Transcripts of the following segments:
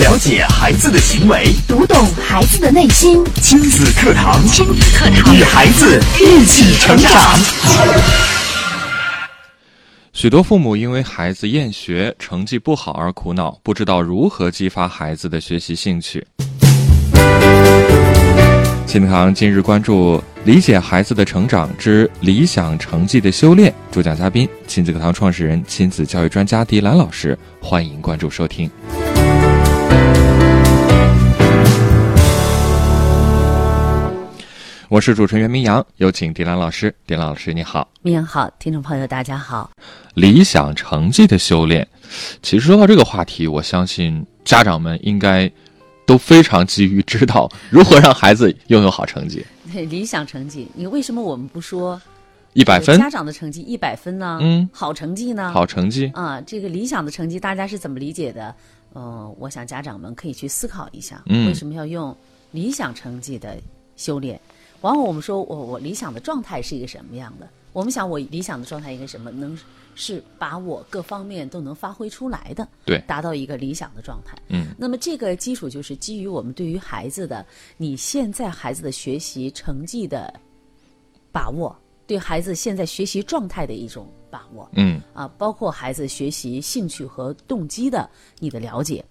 了解孩子的行为，读懂孩子的内心。亲子课堂，亲子课堂，与孩子一起成长。许多父母因为孩子厌学、成绩不好而苦恼，不知道如何激发孩子的学习兴趣。亲子堂今日关注理解孩子的成长之理想成绩的修炼，主讲嘉宾亲子课堂创始人、亲子教育专家迪兰老师，欢迎关注收听。我是主持人袁明阳，有请迪兰老师。迪兰老师，你好。明阳好，听众朋友大家好。理想成绩的修炼，其实说到这个话题，我相信家长们应该都非常急于知道如何让孩子拥有好成绩。对，理想成绩，你为什么我们不说一百分？家长的成绩一百分呢？嗯，好成绩呢？好成绩啊，这个理想的成绩大家是怎么理解的？呃，我想家长们可以去思考一下，嗯为什么要用理想成绩的修炼？往往我们说我我理想的状态是一个什么样的？我们想我理想的状态应该什么？能是把我各方面都能发挥出来的，对达到一个理想的状态。嗯，那么这个基础就是基于我们对于孩子的你现在孩子的学习成绩的把握，对孩子现在学习状态的一种把握。嗯啊，包括孩子学习兴趣和动机的你的了解。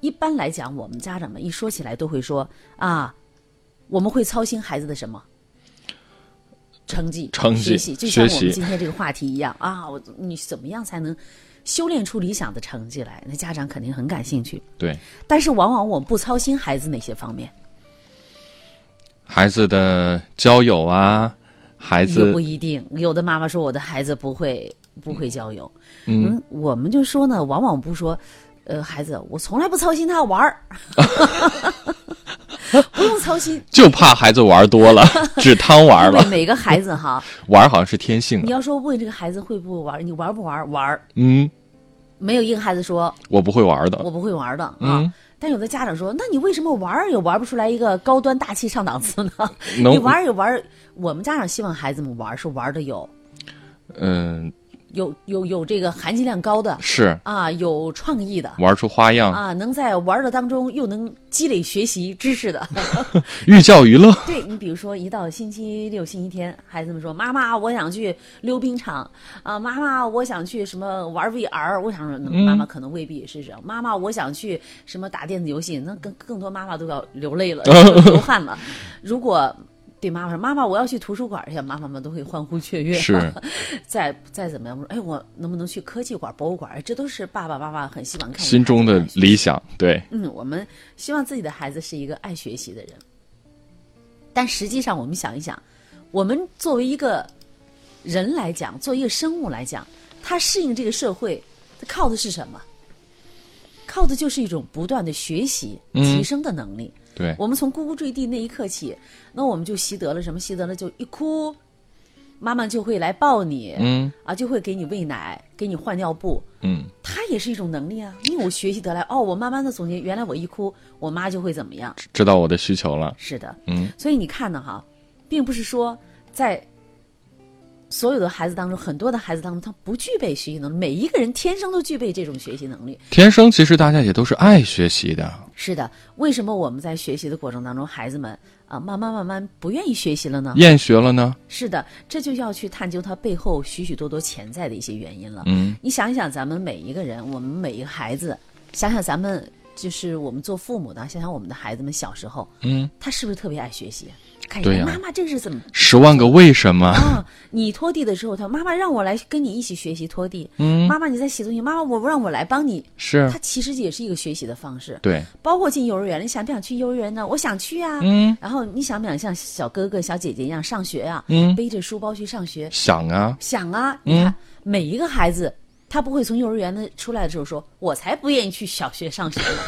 一般来讲，我们家长们一说起来都会说啊，我们会操心孩子的什么？成绩、成绩学习，就像我们今天这个话题一样啊，我你怎么样才能修炼出理想的成绩来？那家长肯定很感兴趣。对，但是往往我们不操心孩子哪些方面，孩子的交友啊，孩也子不一定。有的妈妈说我的孩子不会不会交友，嗯，我们就说呢，往往不说，呃，孩子，我从来不操心他玩儿，不用操心。就怕孩子玩多了，只贪玩了。每个孩子哈，玩好像是天性。你要说问这个孩子会不会玩，你玩不玩？玩，嗯，没有一个孩子说我不会玩的。我不会玩的啊。嗯但有的家长说，那你为什么玩也玩不出来一个高端大气上档次呢？你玩也玩，我们家长希望孩子们玩是玩的有嗯，有有有这个含金量高的是啊，有创意的。玩出花样，啊，能在玩儿的当中又能积累学习知识的，寓教于乐。对你比如说，一到星期六、星期天，孩子们说：“妈妈，我想去溜冰场啊！妈妈，我想去什么玩 VR。”我想说，那妈妈可能未必也是这样。妈妈，我想去什么打电子游戏，那更更多妈妈都要流泪了，流汗了。如果对妈妈说：“妈妈，我要去图书馆去。”妈妈们都会欢呼雀跃。是，再再怎么样，我说：“哎，我能不能去科技馆、博物馆？”哎，这都是爸爸妈妈很希望看见心中的理想。对，嗯，我们希望自己的孩子是一个爱学习的人，但实际上，我们想一想，我们作为一个人来讲，作为一个生物来讲，他适应这个社会，他靠的是什么？靠的就是一种不断的学习、嗯提升的能力。对，我们从呱呱坠地那一刻起，那我们就习得了什么？习得了就一哭，妈妈就会来抱你，嗯啊，就会给你喂奶，给你换尿布，嗯，它也是一种能力啊，因为我学习得来，哦，我慢慢的总结，原来我一哭，我妈就会怎么样？知道我的需求了。是的，嗯，所以你看呢，哈，并不是说在所有的孩子当中，很多的孩子当中，他不具备学习能力，每一个人天生都具备这种学习能力。天生其实大家也都是爱学习的。是的，为什么我们在学习的过程当中，孩子们啊，慢慢慢慢不愿意学习了呢？厌学了呢？是的，这就要去探究它背后许许多多潜在的一些原因了。嗯，你想一想，咱们每一个人，我们每一个孩子，想想咱们就是我们做父母的，想想我们的孩子们小时候，嗯，他是不是特别爱学习？看一对呀妈妈这是怎么十万个为什么。啊？你拖地的时候，他妈妈让我来跟你一起学习拖地。嗯，妈妈你在洗东西，妈妈我让我来帮你。是他其实也是一个学习的方式。对，包括进幼儿园，你想不想去幼儿园呢？我想去啊。嗯然后你想不想像小哥哥、小姐姐一样上学啊？嗯，背着书包去上学？想啊，想啊，你看、每一个孩子，他不会从幼儿园的出来的时候说：“我才不愿意去小学上学呢。”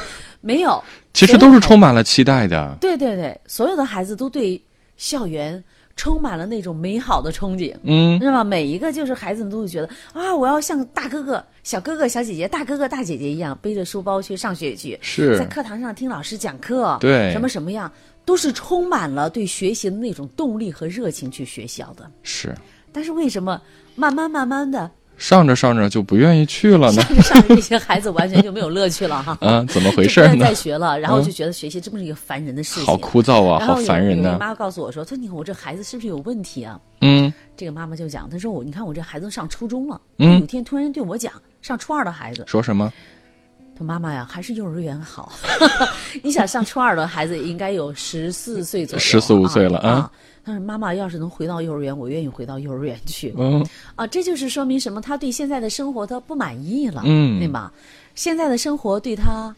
没有，其实都是充满了期待的。对对对，所有的孩子都对校园充满了那种美好的憧憬。嗯，是吧？每一个就是孩子们都会觉得啊，我要像大哥哥、小哥哥、小姐姐、大哥哥、大姐姐一样，背着书包去上学去，是在课堂上听老师讲课，对什么什么样，都是充满了对学习的那种动力和热情去学校的。是，但是为什么慢慢慢慢的，上着上着就不愿意去了呢？上着上着，这些孩子完全就没有乐趣了哈。嗯，怎么回事呢就不愿再？学了，然后就觉得学习这么是一个烦人的事情，好枯燥啊，好烦人呢。有个妈告诉我说：“说你看我这孩子是不是有问题啊嗯？”这个妈妈就讲，她说我你看我这孩子上初中了，嗯有天突然对我讲，上初二的孩子，说什么？他妈妈呀还是幼儿园好。你想上初二的孩子应该有十四岁左右，14 15岁了啊啊。他说：“妈妈要是能回到幼儿园，我愿意回到幼儿园去。嗯啊，这就是说明什么？他对现在的生活他不满意了，嗯对吗？现在的生活对他，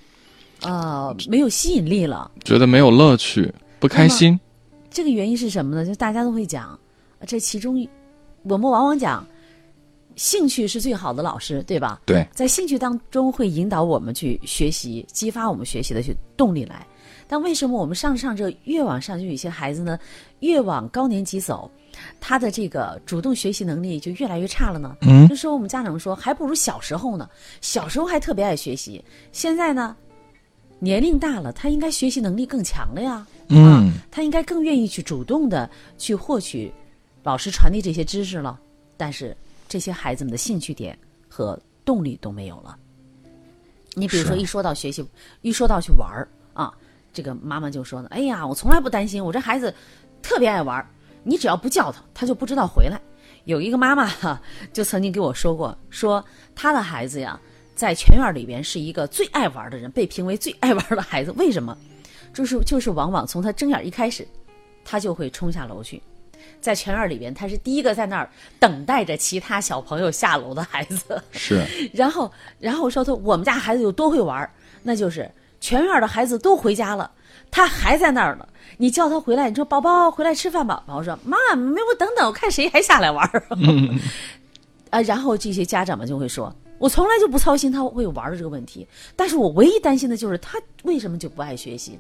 呃，没有吸引力了。觉得没有乐趣，不开心。这个原因是什么呢？就大家都会讲，呃这其中我们往往讲，兴趣是最好的老师，对吧？对，在兴趣当中会引导我们去学习，激发我们学习的去动力来。但为什么我们上着上这越往上，就有些孩子呢，越往高年级走，他的这个主动学习能力就越来越差了呢？嗯就说我们家长说，还不如小时候呢，小时候还特别爱学习，现在呢，年龄大了，他应该学习能力更强了呀。嗯啊，他应该更愿意去主动的去获取老师传递这些知识了。但是这些孩子们的兴趣点和动力都没有了。你比如说，一说到学习，一说到去玩儿啊，这个妈妈就说呢：“哎呀，我从来不担心，我这孩子特别爱玩儿，你只要不叫他，他就不知道回来。”有一个妈妈哈、就曾经给我说过，说她的孩子呀，在全院里边是一个最爱玩的人，被评为最爱玩的孩子。为什么？就是就是往往从他睁眼一开始，他就会冲下楼去，在全院里边，他是第一个在那儿等待着其他小朋友下楼的孩子。是，然后，然后说他我们家孩子有多会玩儿，那就是全院的孩子都回家了，他还在那儿呢。你叫他回来，你说宝宝回来吃饭吧，宝宝说妈，没我等等，我看谁还下来玩儿。啊，然后这些家长们就会说，我从来就不操心他会玩的这个问题，但是我唯一担心的就是他为什么就不爱学习。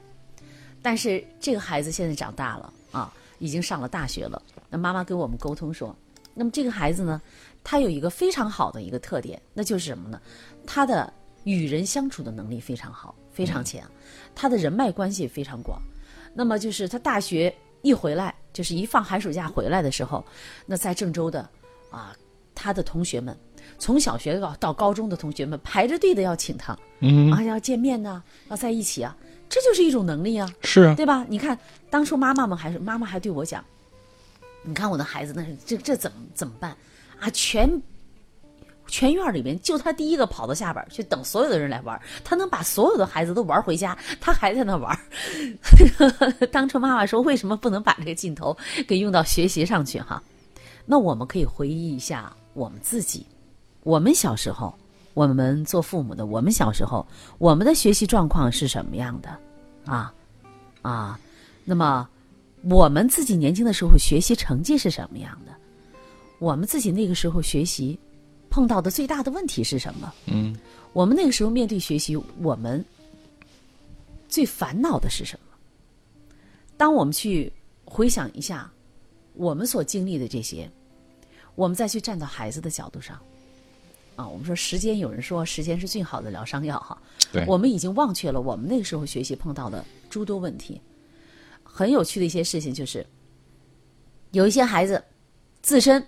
但是这个孩子现在长大了啊，已经上了大学了。那妈妈跟我们沟通说，那么这个孩子呢，他有一个非常好的一个特点，那就是什么呢？他的与人相处的能力非常好，非常强，他的人脉关系非常广。那么就是他大学一回来，就是一放寒暑假回来的时候，那在郑州的啊，他的同学们，从小学到到高中的同学们排着队的要请他，嗯，啊，要见面呐、要在一起啊，这就是一种能力啊。是啊，对吧？你看，当初妈妈们还是妈妈还对我讲，你看我的孩子那是这这怎么怎么办啊？全全院里面就他第一个跑到下边去等所有的人来玩，他能把所有的孩子都玩回家，他还在那玩。当初妈妈说，为什么不能把这个劲头给用到学习上去哈？那我们可以回忆一下我们自己，我们小时候，我们做父母的，我们小时候，我们的学习状况是什么样的啊？啊，那么我们自己年轻的时候学习成绩是什么样的？我们自己那个时候学习碰到的最大的问题是什么？嗯，我们那个时候面对学习，我们最烦恼的是什么？当我们去回想一下我们所经历的这些，我们再去站到孩子的角度上，啊，我们说时间，有人说时间是最好的疗伤药哈。对，我们已经忘却了我们那个时候学习碰到的诸多问题。很有趣的一些事情就是，有一些孩子自身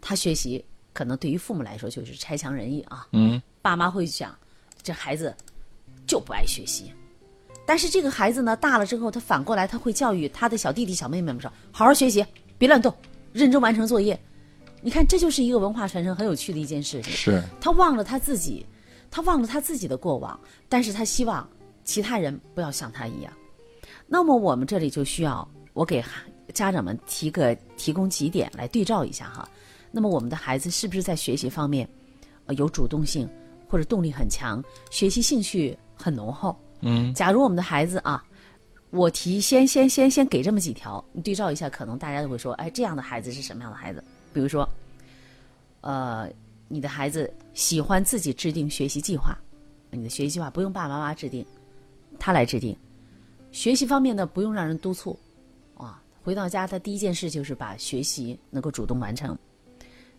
他学习可能对于父母来说就是差强人意啊，嗯，爸妈会想这孩子就不爱学习，但是这个孩子呢大了之后，他反过来他会教育他的小弟弟小妹妹们说：好好学习，别乱动，认真完成作业。你看，这就是一个文化传承很有趣的一件事情。是，他忘了他自己，他忘了他自己的过往，但是他希望其他人不要像他一样。那么我们这里就需要我给孩家长们提个提供几点来对照一下哈。那么我们的孩子是不是在学习方面，呃有主动性或者动力很强，学习兴趣很浓厚？嗯，假如我们的孩子啊，我提先先先先给这么几条，你对照一下，可能大家都会说，哎，这样的孩子是什么样的孩子？比如说，呃，你的孩子喜欢自己制定学习计划，你的学习计划不用爸爸妈妈制定，他来制定。学习方面呢，不用让人督促，啊，回到家他第一件事就是把学习能够主动完成。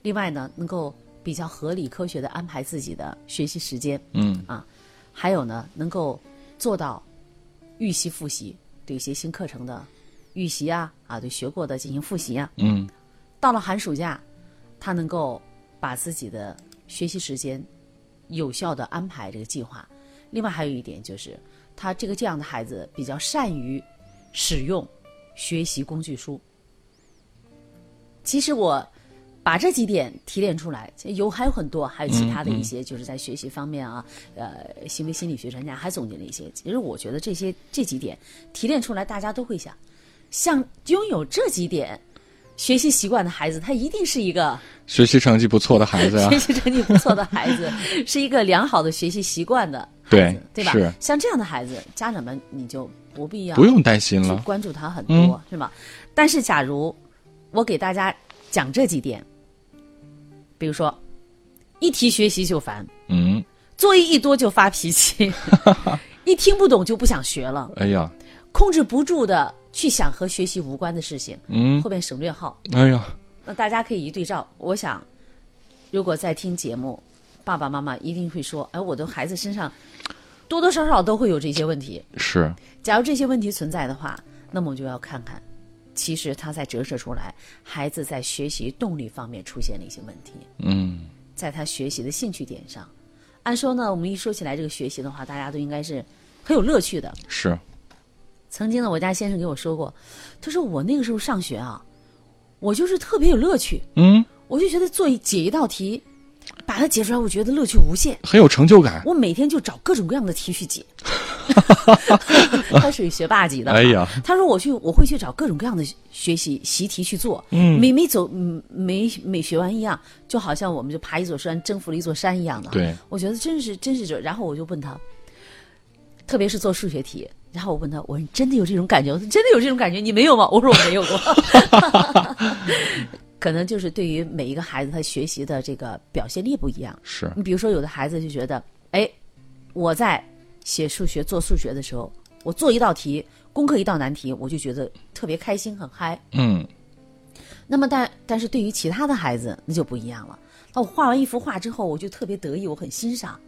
另外呢，能够比较合理科学的安排自己的学习时间，嗯啊，还有呢，能够做到预习复习，对一些新课程的预习啊，啊，对学过的进行复习啊。嗯，到了寒暑假，他能够把自己的学习时间有效的安排这个计划。另外还有一点就是，他这个这样的孩子比较善于使用学习工具书。其实我把这几点提炼出来，有还有很多，还有其他的一些，就是在学习方面啊，呃，行为心理学专家还总结了一些。其实我觉得这些这几点提炼出来，大家都会想，像拥有这几点学习习惯的孩子，他一定是一个学习成绩不错的孩子呀、学习成绩不错的孩子，是一个良好的学习习惯的孩对子，对吧？是像这样的孩子，家长们你就不必要不用担心了。关注他很多，嗯是吧？但是假如我给大家讲这几点，比如说一提学习就烦，嗯，作业一多就发脾气，一听不懂就不想学了，哎呀，控制不住的去想和学习无关的事情，嗯后，面省略号。哎呀，那大家可以一对照，我想，如果在听节目，爸爸妈妈一定会说：“哎，我的孩子身上多多少少都会有这些问题。是，假如这些问题存在的话，那么我就要看看，其实它在折射出来，孩子在学习动力方面出现了一些问题，嗯，在他学习的兴趣点上。按说呢，我们一说起来这个学习的话，大家都应该是很有乐趣的。是，曾经呢，我家先生给我说过，他说我那个时候上学啊，我就是特别有乐趣。嗯，我就觉得做一解一道题，把它解出来，我觉得乐趣无限。很有成就感。我每天就找各种各样的题去解。他属于学霸级的。哎呀，他说我去，我会去找各种各样的学习习题去做。嗯，每每走，嗯每每学完一样，就好像我们就爬一座山，征服了一座山一样的。对，我觉得真是真是这。然后我就问他，特别是做数学题，然后我问他，我说你真的有这种感觉？我说真的有这种感觉？你没有吗？我说我没有过。可能就是对于每一个孩子，他学习的这个表现力不一样。是，你比如说，有的孩子就觉得，哎，我在写数学、做数学的时候，我做一道题，攻克一道难题，我就觉得特别开心、很嗨。嗯，那么但但是对于其他的孩子，那就不一样了。那我画完一幅画之后，我就特别得意，我很欣赏，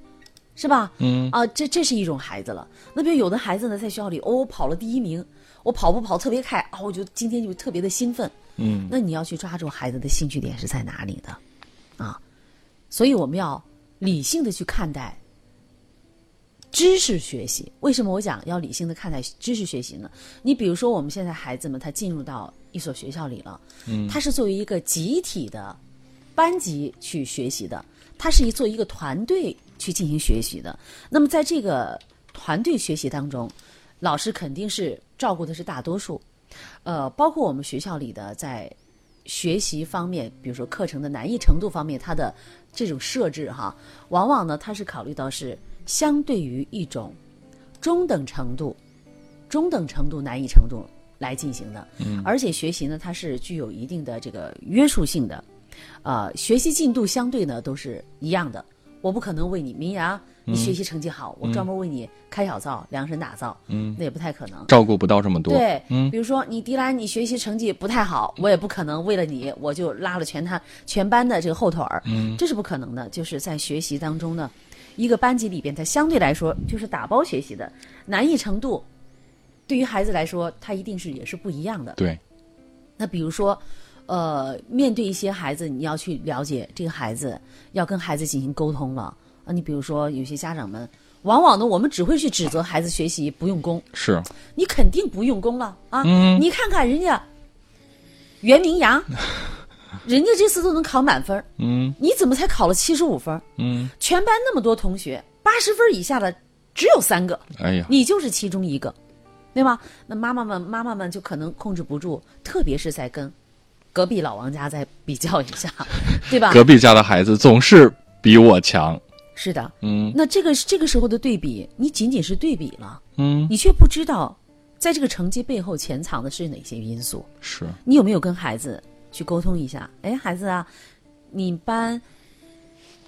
是吧？嗯啊，这这是一种孩子了。那比如有的孩子呢，在学校里，哦，我跑了第一名，我跑步跑特别快啊，我就今天就特别的兴奋。嗯，那你要去抓住孩子的兴趣点是在哪里的，啊，所以我们要理性的去看待知识学习。为什么我讲要理性的看待知识学习呢？你比如说，我们现在孩子们他进入到一所学校里了，嗯，他是作为一个集体的班级去学习的，他是一做一个团队去进行学习的。那么在这个团队学习当中，老师肯定是照顾的是大多数。呃，包括我们学校里的在学习方面，比如说课程的难易程度方面，它的这种设置哈，往往呢它是考虑到是相对于一种中等程度、中等程度难易程度来进行的，嗯，而且学习呢它是具有一定的这个约束性的，呃，学习进度相对呢都是一样的，我不可能为你明阳。你学习成绩好，我专门为你开小灶、量身打造，嗯，那也不太可能。照顾不到这么多。对，嗯，比如说你迪兰，你学习成绩不太好，我也不可能为了你，我就拉了全他全班的这个后腿儿，嗯，这是不可能的。就是在学习当中呢，一个班级里边，它相对来说就是打包学习的难易程度，对于孩子来说，他一定是也是不一样的。对，那比如说，呃，面对一些孩子，你要去了解这个孩子，要跟孩子进行沟通了啊。你比如说，有些家长们，往往呢，我们只会去指责孩子学习不用功，是，你肯定不用功了啊！嗯你看看人家袁明阳，人家这次都能考满分，嗯你怎么才考了七十五分？嗯，全班那么多同学，八十分以下的只有三个，哎呀，你就是其中一个，对吧？那妈妈们，妈妈们就可能控制不住，特别是在跟隔壁老王家再比较一下，对吧？隔壁家的孩子总是比我强。是的，嗯那这个这个时候的对比，你仅仅是对比了，嗯，你却不知道，在这个成绩背后潜藏的是哪些因素。是，你有没有跟孩子去沟通一下？哎，孩子啊，你班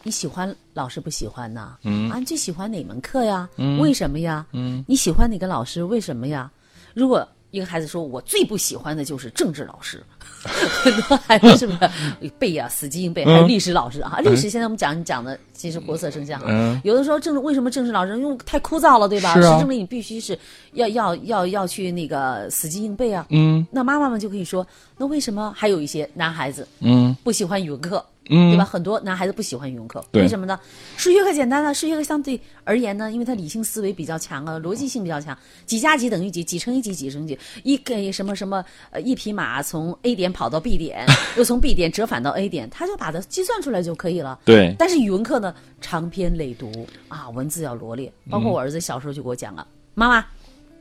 你喜欢老师不喜欢呢？嗯啊，你最喜欢哪门课呀？嗯为什么呀？嗯你喜欢哪个老师？为什么呀？如果一个孩子说我最不喜欢的就是政治老师，很多孩子是不是背呀、死记硬背？还有历史老师啊，历史现在我们讲讲的其实活色生香有的时候政治为什么政治老师因为太枯燥了，对吧？是政治你必须是要要要要去那个死记硬背啊。嗯那妈妈们就可以说，那为什么还有一些男孩子嗯不喜欢语文课？嗯对吧？？很多男孩子不喜欢语文课，为什么呢？数学课简单啊，数学课相对而言呢，因为他理性思维比较强啊，逻辑性比较强，几加几等于几，几乘以几几乘以几，一给什么什么呃一匹马从 A 点跑到 B 点，又从 B 点折返到 A 点，他就把它计算出来就可以了。对，但是语文课呢，长篇累读啊，文字要罗列。包嗯括我儿子小时候就给我讲了，妈妈，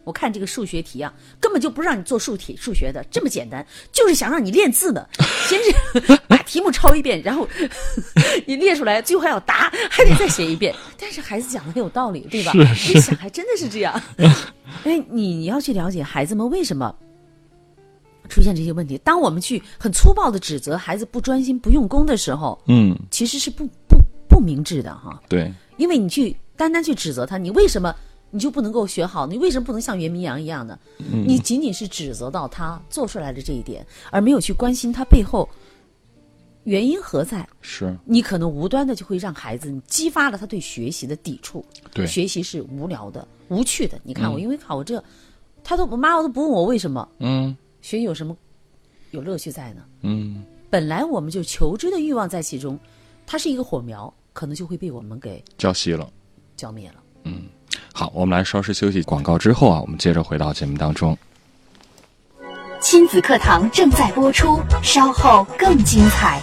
我看这个数学题啊，根本就不是让你做数题数学的，这么简单，就是想让你练字的。先是把题目抄一遍，然后 你列出来，最后还要答，还得再写一遍。但是孩子讲的很有道理，对吧？你想，还真的是这样。哎，你你要去了解孩子们为什么。出现这些问题，当我们去很粗暴的指责孩子不专心、不用功的时候，嗯，其实是不不不明智的哈。对，因为你去单单去指责他，你为什么你就不能够学好？你为什么不能像袁明阳一样呢？你仅仅是指责到他做出来的这一点，而没有去关心他背后原因何在。是，你可能无端的就会让孩子你激发了他对学习的抵触。对学习是无聊的、无趣的。你看我因为考我这，他都我妈我都不问我为什么，嗯学习有什么有乐趣在呢？嗯，本来我们就求知的欲望在其中，它是一个火苗，可能就会被我们给浇熄了。浇灭了。好，我们来稍事休息，广告之后啊，我们接着回到节目当中。亲子课堂正在播出，稍后更精彩。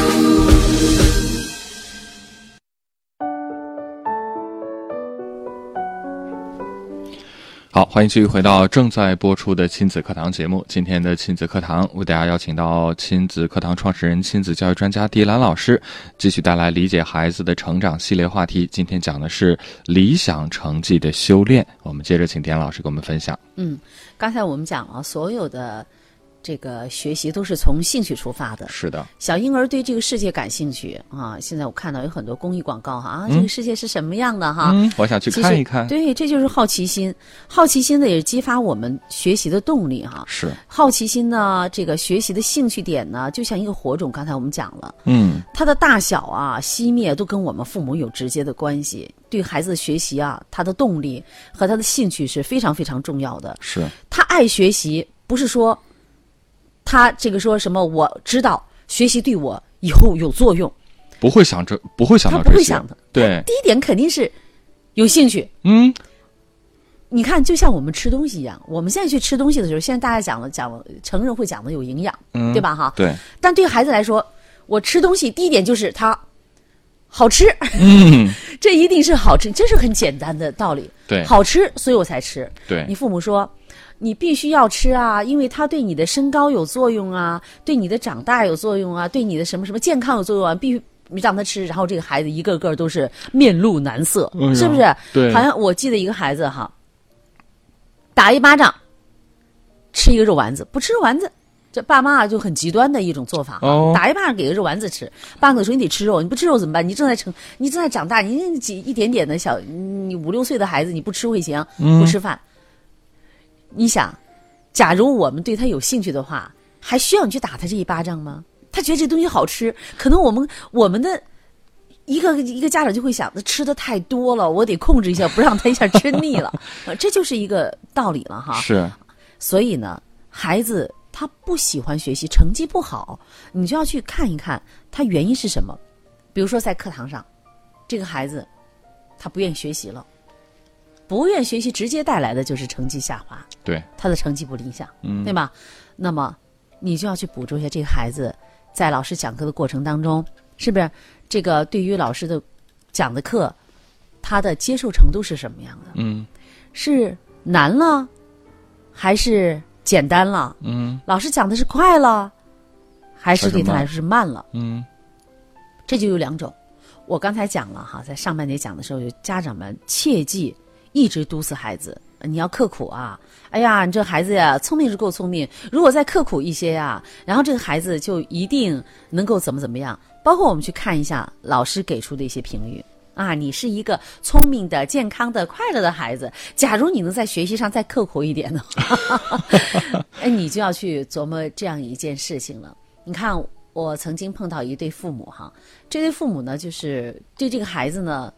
好，欢迎继续回到正在播出的亲子课堂节目。今天的亲子课堂为大家邀请到亲子课堂创始人、亲子教育专家迪兰老师，继续带来理解孩子的成长系列话题。今天讲的是理想成绩的修炼。我们接着请迪兰老师给我们分享。嗯，刚才我们讲了，所有的这个学习都是从兴趣出发的。是的，小婴儿对这个世界感兴趣啊！现在我看到有很多公益广告哈啊，这个世界是什么样的哈？嗯，我想去看一看。对，这就是好奇心。好奇心呢，也是激发我们学习的动力哈。是，好奇心呢，这个学习的兴趣点呢，就像一个火种。刚才我们讲了，嗯，它的大小啊、熄灭都跟我们父母有直接的关系。对孩子的学习啊，他的动力和他的兴趣是非常非常重要的。是，他爱学习，不是说他这个说什么我知道学习对我以后有作用，不会想着，不会想他到这些。不会想的。对，第一点肯定是有兴趣。嗯，你看，就像我们吃东西一样，我们现在去吃东西的时候，现在大家讲了讲了，成人会讲的有营养，嗯对吧？哈，对，但对孩子来说，我吃东西第一点就是它好吃，嗯，这一定是好吃，这是很简单的道理。对好吃，所以我才吃。对你，父母说，你必须要吃啊，因为它对你的身高有作用啊，对你的长大有作用啊，对你的什么什么健康有作用啊，必须让他吃。然后这个孩子一个个都是面露难色，哎是不是？对好像我记得一个孩子哈，打一巴掌，吃一个肉丸子，不吃肉丸子。这爸妈啊就很极端的一种做法，哦打一巴掌给个肉丸子吃，爸妈说你得吃肉，你不吃肉怎么办？你正在成，你正在长大，你几一点点的小，你五六岁的孩子你不吃会行，不吃饭。你想，假如我们对他有兴趣的话，还需要你去打他这一巴掌吗？他觉得这东西好吃，可能我们我们的一个一个家长就会想，他吃的太多了，我得控制一下，不让他一下吃腻了。呃这就是一个道理了哈。是，所以呢，孩子他不喜欢学习，成绩不好，你就要去看一看他原因是什么。比如说在课堂上，这个孩子他不愿意学习了，不愿学习直接带来的就是成绩下滑，对，他的成绩不理想，嗯对吧？那么你就要去捕捉一下这个孩子在老师讲课的过程当中，是不是这个对于老师的讲的课，他的接受程度是什么样的？嗯是难了，还是简单了？嗯老师讲的是快了，还是对他来说是慢了？嗯，这就有两种。我刚才讲了哈，在上半节讲的时候，有家长们切记一直督促孩子，你要刻苦啊！哎呀，你这孩子呀，聪明是够聪明，如果再刻苦一些呀，然后这个孩子就一定能够怎么怎么样。包括我们去看一下老师给出的一些评语啊，你是一个聪明的、健康的、快乐的孩子。假如你能在学习上再刻苦一点的话，哎，你就要去琢磨这样一件事情了。你看，我曾经碰到一对父母哈，这对父母呢，就是对这个孩子呢，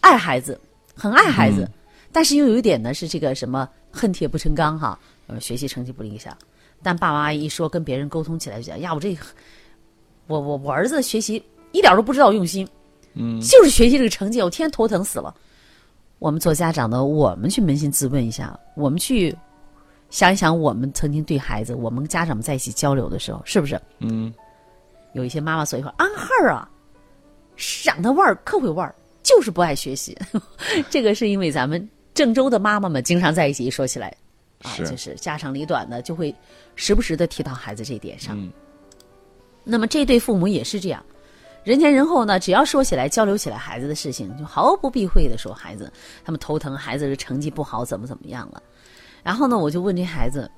爱孩子，很爱孩子，但是又有一点呢是这个什么恨铁不成钢哈，呃，学习成绩不理想。但爸妈一说跟别人沟通起来就讲呀，我这我我我儿子学习一点都不知道用心，嗯，就是学习这个成绩，我天天头疼死了。我们做家长的，我们去扪心自问一下，我们去想一想，我们曾经对孩子，我们家长们在一起交流的时候，是不是嗯，有一些妈妈说一会儿啊孩儿啊，长得腕儿可会腕儿，就是不爱学习。这个是因为咱们郑州的妈妈们经常在一起一说起来，啊，是就是家长里短的，就会时不时的提到孩子这一点上。嗯那么这对父母也是这样，人前人后呢，只要说起来交流起来孩子的事情，就毫不避讳的说孩子他们头疼，孩子的成绩不好，怎么怎么样了。然后呢，我就问这孩子，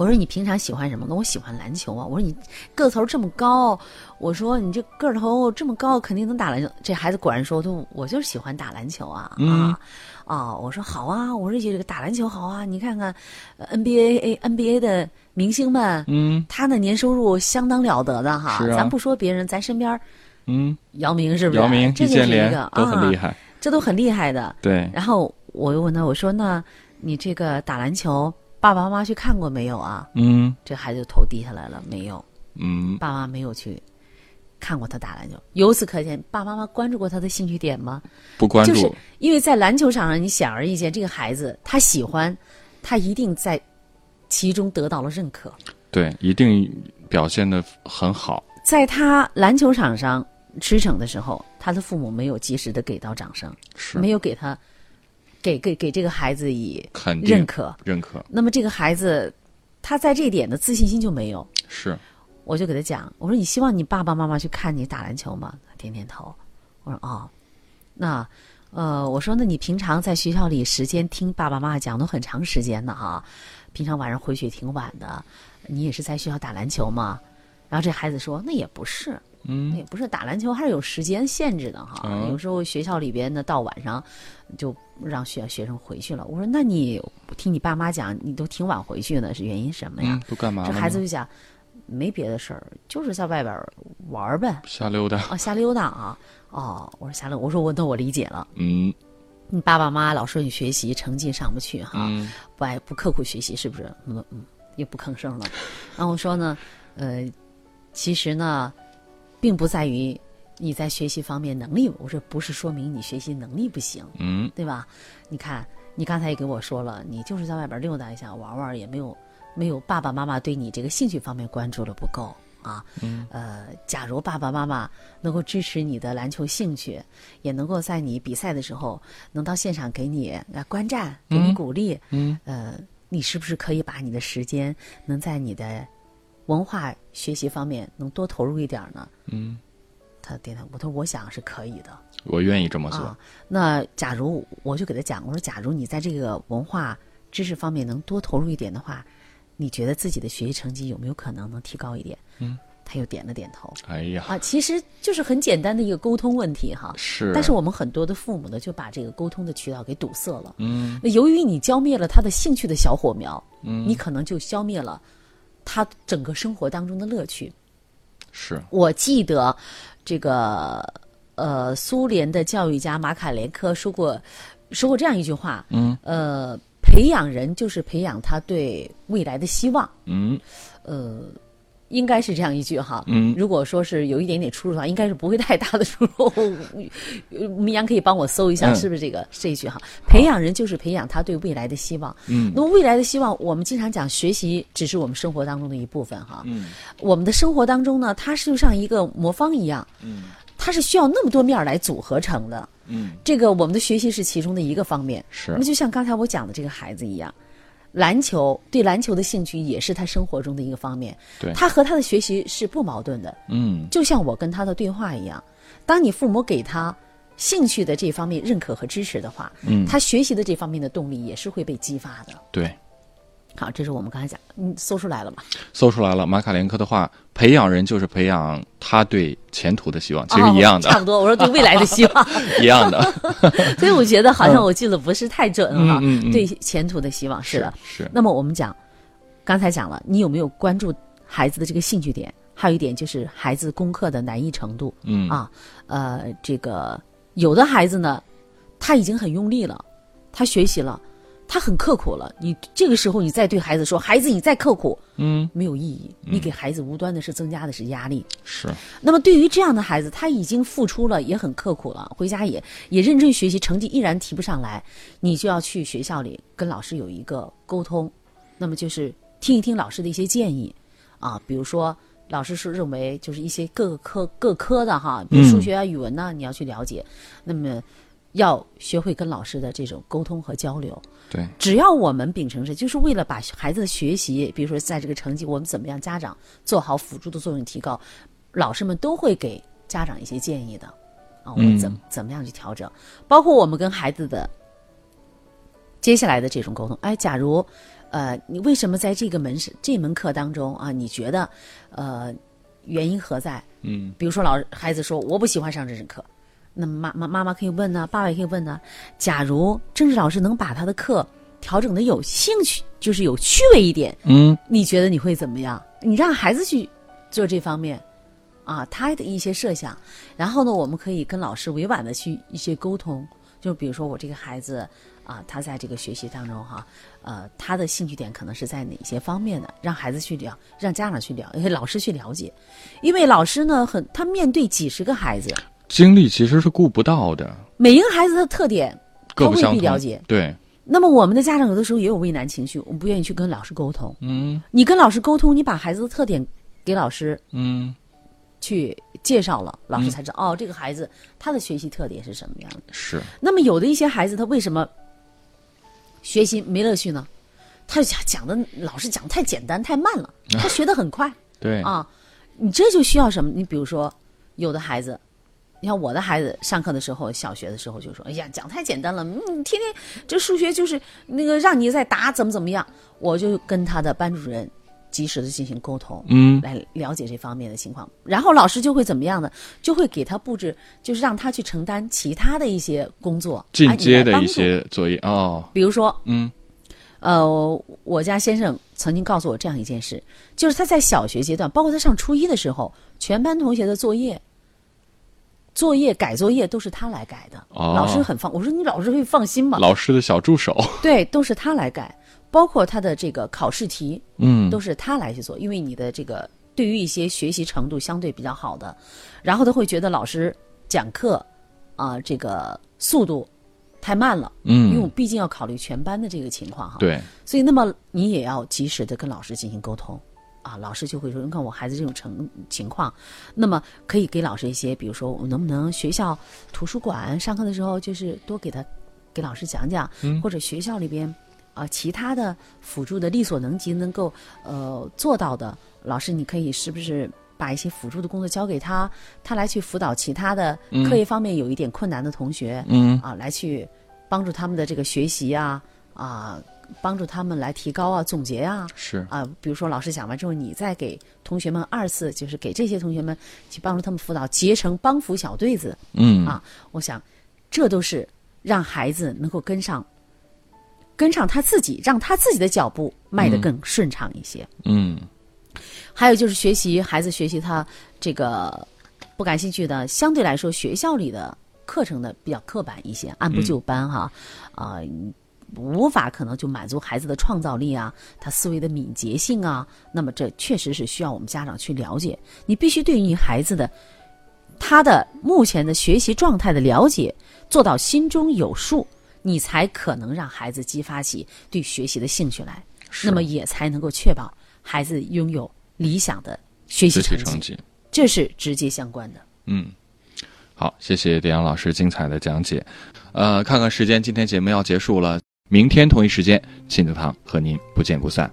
我说你平常喜欢什么？那我喜欢篮球啊。我说你个头这么高，我说你这个头这么高，肯定能打篮球。这孩子果然说，都我就是喜欢打篮球啊、嗯啊啊！我说好啊，我说这个打篮球好啊，你看看、呃 NBA NBA 的明星们，嗯他的年收入相当了得的哈。咱不说别人，咱身边嗯，姚明是不是？姚明、这就是一联个都很厉，啊，害，这都很厉害的。对，然后我又问他，我说那你这个打篮球，爸爸妈妈去看过没有啊？嗯这孩子就头低下来了，没有，嗯，爸妈没有去看过他打篮球。由此可见，爸爸妈妈关注过他的兴趣点吗？不关注，就是因为在篮球场上，你显而易见，这个孩子他喜欢，他一定在其中得到了认可。对，一定表现的很好，在他篮球场上驰骋的时候，他的父母没有及时的给到掌声，是没有给他给给给这个孩子以肯定认可。认可，那么这个孩子，他在这一点的自信心就没有。是，我就给他讲，我说你希望你爸爸妈妈去看你打篮球吗？他点点头。我说哦，那呃，我说那你平常在学校里时间听爸爸妈妈讲都很长时间的哈，平常晚上回去也挺晚的，你也是在学校打篮球吗？然后这孩子说那也不是，那嗯也不是打篮球还是有时间限制的哈，嗯有时候学校里边呢到晚上就让学学生回去了。我说那你听你爸妈讲，你都挺晚回去的，是原因什么呀？嗯，都干嘛这？孩子就讲，没别的事儿，就是在外边儿玩儿呗，瞎溜达，啊，瞎溜达啊。哦，我说瞎溜，我说我那我理解了。嗯你爸爸妈妈老说你学习成绩上不去哈，嗯不爱不刻苦学习，是不是？嗯嗯，也不吭声了。然后我说呢，呃，其实呢，并不在于你在学习方面能力，我说不是说明你学习能力不行，嗯，对吧？你看，你刚才也给我说了，你就是在外边溜达一下玩玩，也没有没有爸爸妈妈对你这个兴趣方面关注的不够啊。嗯，呃，假如爸爸妈妈能够支持你的篮球兴趣，也能够在你比赛的时候能到现场给你来观战，给你嗯鼓励，嗯，呃，你是不是可以把你的时间能在你的文化学习方面能多投入一点呢？嗯，他点头，我说我想是可以的。我愿意这么做啊，。那假如我就给他讲，我说，假如你在这个文化知识方面能多投入一点的话，你觉得自己的学习成绩有没有可能能提高一点？嗯，他又点了点头。哎呀，啊，其实就是很简单的一个沟通问题哈。是，但是我们很多的父母呢，就把这个沟通的渠道给堵塞了。嗯那由于你浇灭了他的兴趣的小火苗，嗯，你可能就消灭了他整个生活当中的乐趣。是，我记得这个呃，苏联的教育家马卡连科说过说过这样一句话，嗯呃，培养人就是培养他对未来的希望，嗯呃。应该是这样一句哈，嗯如果说是有一点点出入的话，应该是不会太大的出入。呃明阳可以帮我搜一下，嗯是不是这个这一句哈？培养人就是培养他对未来的希望。嗯那么未来的希望，我们经常讲学习只是我们生活当中的一部分哈。嗯我们的生活当中呢，它是就像一个魔方一样，嗯它是需要那么多面儿来组合成的。嗯，这个我们的学习是其中的一个方面。是那么就像刚才我讲的这个孩子一样，篮球对篮球的兴趣也是他生活中的一个方面。对他和他的学习是不矛盾的。嗯就像我跟他的对话一样，当你父母给他兴趣的这方面认可和支持的话，嗯，他学习的这方面的动力也是会被激发的。对，好，这是我们刚才讲，你搜出来了吗？搜出来了，马卡连科的话，培养人就是培养他对前途的希望，其实哦一样的，差不多。我说对未来的希望，一样的，所以我觉得好像我记得不是太准哈。嗯嗯嗯对前途的希望是的。是，那么我们讲，刚才讲了，你有没有关注孩子的这个兴趣点？还有一点就是孩子功课的难易程度。嗯啊，呃，这个有的孩子呢，他已经很用力了，他学习了，他很刻苦了。你这个时候你再对孩子说，孩子你再刻苦，嗯没有意义，你给孩子无端的是增加的是压力。是，那么对于这样的孩子，他已经付出了，也很刻苦了，回家也也认真学习，成绩依然提不上来，你就要去学校里跟老师有一个沟通，那么就是听一听老师的一些建议，啊，比如说老师是认为就是一些各个科各科的哈，比如数学啊、语文呐、你要去了解，那么要学会跟老师的这种沟通和交流。对，只要我们秉承着，就是为了把孩子的学习，比如说在这个成绩，我们怎么样，家长做好辅助的作用提高，老师们都会给家长一些建议的，啊，我们怎、怎么样去调整，包括我们跟孩子的接下来的这种沟通。哎，假如呃，你为什么在这个门是这门课当中啊，你觉得呃原因何在？嗯比如说老师孩子说我不喜欢上这门课，那么妈妈妈妈可以问呢，爸爸也可以问呢。假如政治老师能把他的课调整的有兴趣，就是有趣味一点，嗯你觉得你会怎么样？你让孩子去做这方面啊，他的一些设想，然后呢，我们可以跟老师委婉的去一些沟通，就比如说我这个孩子啊，他在这个学习当中哈，呃，他的兴趣点可能是在哪些方面的，让孩子去了，让家长去了，老师去了解，因为老师呢，很他面对几十个孩子，精力其实是顾不到的，每一个孩子的特点他未各不相同。必了解。对，那么我们的家长有的时候也有畏难情绪，我们不愿意去跟老师沟通。嗯你跟老师沟通，你把孩子的特点给老师嗯去介绍了，老师才知道、哦，这个孩子他的学习特点是什么样的。是，那么有的一些孩子，他为什么学习没乐趣呢？他讲讲的老师讲太简单太慢了，他学的很快 对，啊。你这就需要什么？你比如说，有的孩子，你看我的孩子上课的时候，小学的时候就说：“哎呀，讲太简单了，嗯，天天这数学就是那个让你在答怎么怎么样。”我就跟他的班主任及时的进行沟通，嗯来了解这方面的情况。然后老师就会怎么样呢？就会给他布置，就是让他去承担其他的一些工作，进哎阶的一，些作业哦，比如说，嗯呃，我家先生曾经告诉我这样一件事，就是他在小学阶段，包括他上初一的时候，全班同学的作业。作业改作业都是他来改的，哦老师很放。我说你老师会放心吗？老师的小助手，对，都是他来改，包括他的这个考试题，嗯都是他来去做，因为你的这个对于一些学习程度相对比较好的，然后他会觉得老师讲课啊、这个速度太慢了，嗯因为我嗯，毕竟要考虑全班的这个情况哈。，对，所以那么你也要及时的跟老师进行沟通。啊，老师就会说，你看我孩子这种成情况，那么可以给老师一些，比如说我能不能学校图书馆上课的时候，就是多给他给老师讲讲，或者学校里边啊、其他的辅助的力所能及能够呃做到的，老师你可以是不是把一些辅助的工作交给他，他来去辅导其他的课业方面有一点困难的同学，嗯。啊，来去帮助他们的这个学习啊啊，帮助他们来提高啊、总结啊是，啊。比如说老师讲完之后，你再给同学们二次，就是给这些同学们去帮助他们辅导，结成帮扶小队子嗯啊。我想，这都是让孩子能够跟上。跟上他自己，让他自己的脚步迈得更顺畅一些。嗯还有就是学习，孩子学习他这个不感兴趣的，相对来说学校里的课程的比较刻板一些，按部就班哈，啊、无法可能就满足孩子的创造力啊，他思维的敏捷性啊，那么这确实是需要我们家长去了解。你必须对于你孩子的他的目前的学习状态的了解做到心中有数，你才可能让孩子激发起对学习的兴趣来，那么也才能够确保孩子拥有理想的学习成绩，成绩，这是直接相关的。嗯。好，谢谢点阳老师精彩的讲解。呃，看看时间，今天节目要结束了，明天同一时间，亲子堂和您不见不散。